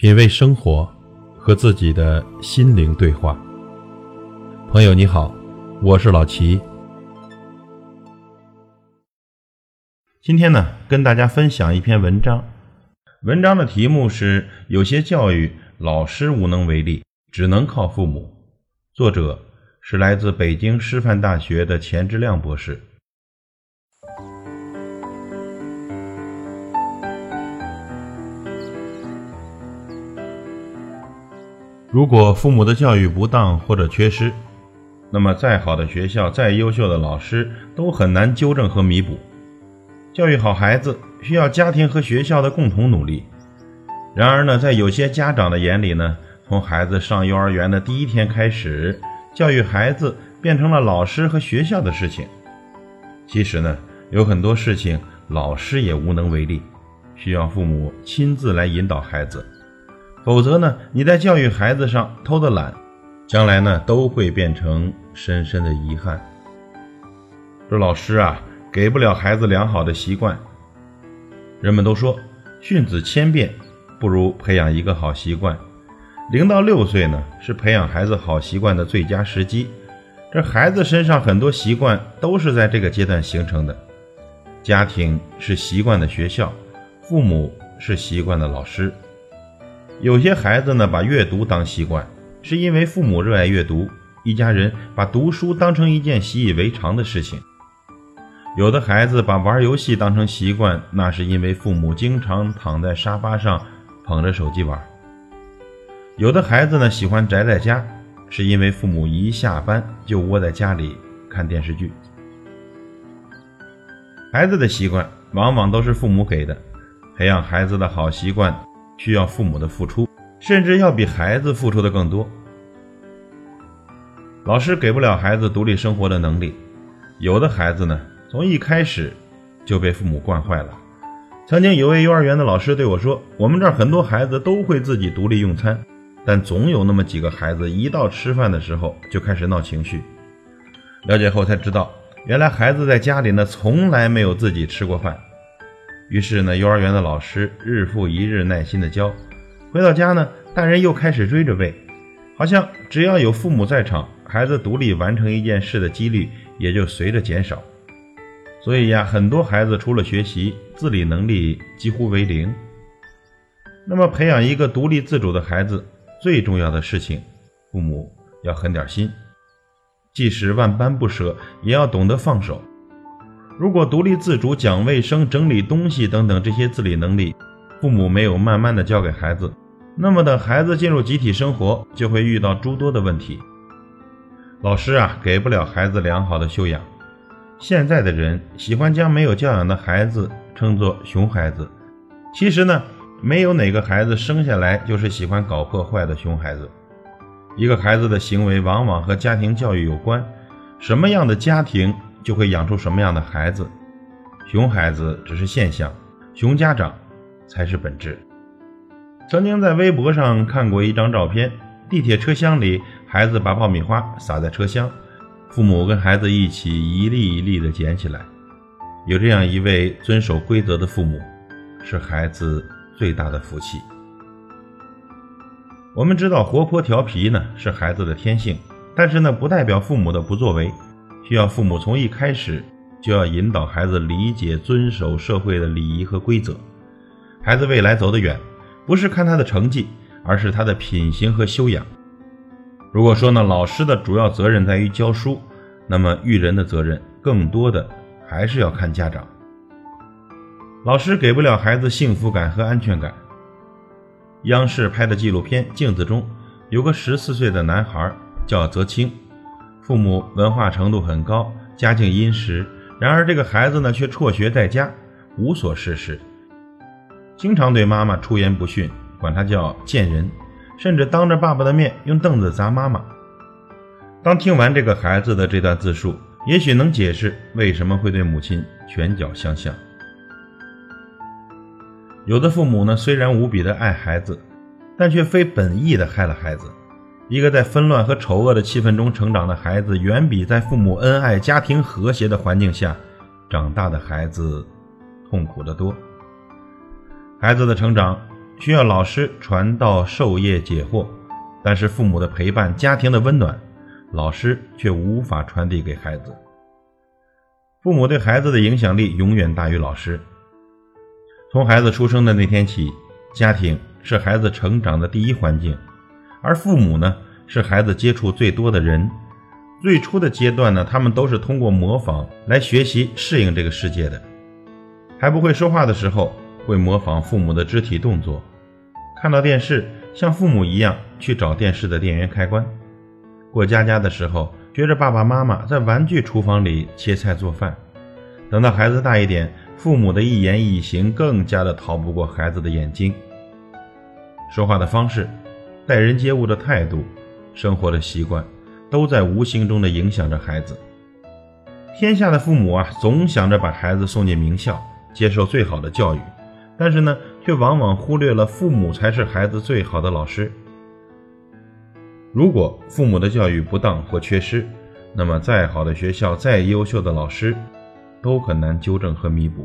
品味生活，和自己的心灵对话。朋友你好，我是老齐。今天呢，跟大家分享一篇文章。文章的题目是《有些教育老师无能为力，只能靠父母》。作者是来自北京师范大学的钱之亮博士。如果父母的教育不当或者缺失，那么再好的学校、再优秀的老师都很难纠正和弥补。教育好孩子需要家庭和学校的共同努力。然而呢，在有些家长的眼里呢，从孩子上幼儿园的第一天开始，教育孩子变成了老师和学校的事情。其实呢，有很多事情老师也无能为力，需要父母亲自来引导孩子。否则呢，你在教育孩子上偷的懒，将来呢都会变成深深的遗憾。这老师啊，给不了孩子良好的习惯。人们都说，训子千遍，不如培养一个好习惯。零到六岁呢，是培养孩子好习惯的最佳时机。这孩子身上很多习惯都是在这个阶段形成的。家庭是习惯的学校，父母是习惯的老师。有些孩子呢，把阅读当习惯，是因为父母热爱阅读，一家人把读书当成一件习以为常的事情。有的孩子把玩游戏当成习惯，那是因为父母经常躺在沙发上捧着手机玩。有的孩子呢，喜欢宅在家，是因为父母一下班就窝在家里看电视剧。孩子的习惯往往都是父母给的，培养孩子的好习惯。需要父母的付出，甚至要比孩子付出的更多。老师给不了孩子独立生活的能力，有的孩子呢，从一开始就被父母惯坏了。曾经有位幼儿园的老师对我说：“我们这儿很多孩子都会自己独立用餐，但总有那么几个孩子，一到吃饭的时候就开始闹情绪。”了解后才知道，原来孩子在家里呢，从来没有自己吃过饭。于是呢，幼儿园的老师日复一日耐心的教，回到家呢，大人又开始追着喂，好像只要有父母在场，孩子独立完成一件事的几率也就随着减少。所以呀，很多孩子除了学习，自理能力几乎为零。那么，培养一个独立自主的孩子，最重要的事情，父母要狠点心，即使万般不舍，也要懂得放手。如果独立自主、讲卫生、整理东西等等这些自理能力，父母没有慢慢的教给孩子，那么等孩子进入集体生活，就会遇到诸多的问题。老师啊，给不了孩子良好的修养。现在的人喜欢将没有教养的孩子称作熊孩子，其实呢，没有哪个孩子生下来就是喜欢搞破坏的熊孩子。一个孩子的行为往往和家庭教育有关，什么样的家庭？就会养出什么样的孩子，熊孩子只是现象，熊家长才是本质。曾经在微博上看过一张照片，地铁车厢里，孩子把爆米花撒在车厢，父母跟孩子一起一粒一粒的捡起来。有这样一位遵守规则的父母，是孩子最大的福气。我们知道，活泼调皮呢是孩子的天性，但是呢，不代表父母的不作为。需要父母从一开始就要引导孩子理解、遵守社会的礼仪和规则。孩子未来走得远，不是看他的成绩，而是他的品行和修养。如果说呢，老师的主要责任在于教书，那么育人的责任更多的还是要看家长。老师给不了孩子幸福感和安全感。央视拍的纪录片《镜子》中有个十四岁的男孩叫泽清。父母文化程度很高，家境殷实，然而这个孩子呢却辍学在家，无所事事，经常对妈妈出言不逊，管他叫贱人，甚至当着爸爸的面用凳子砸妈妈。当听完这个孩子的这段自述，也许能解释为什么会对母亲拳脚相向。有的父母呢，虽然无比的爱孩子，但却非本意的害了孩子。一个在纷乱和丑恶的气氛中成长的孩子，远比在父母恩爱、家庭和谐的环境下长大的孩子痛苦得多。孩子的成长需要老师传道授业解惑，但是父母的陪伴、家庭的温暖，老师却无法传递给孩子。父母对孩子的影响力永远大于老师。从孩子出生的那天起，家庭是孩子成长的第一环境，而父母呢，是孩子接触最多的人。最初的阶段呢，他们都是通过模仿来学习适应这个世界的。还不会说话的时候，会模仿父母的肢体动作；看到电视，像父母一样去找电视的电源开关；过家家的时候，学着爸爸妈妈在玩具厨房里切菜做饭。等到孩子大一点，父母的一言一行更加的逃不过孩子的眼睛。说话的方式，待人接物的态度，生活的习惯。都在无形中的影响着孩子。天下的父母啊，总想着把孩子送进名校，接受最好的教育，但是呢，却往往忽略了父母才是孩子最好的老师。如果父母的教育不当或缺失，那么再好的学校、再优秀的老师，都很难纠正和弥补。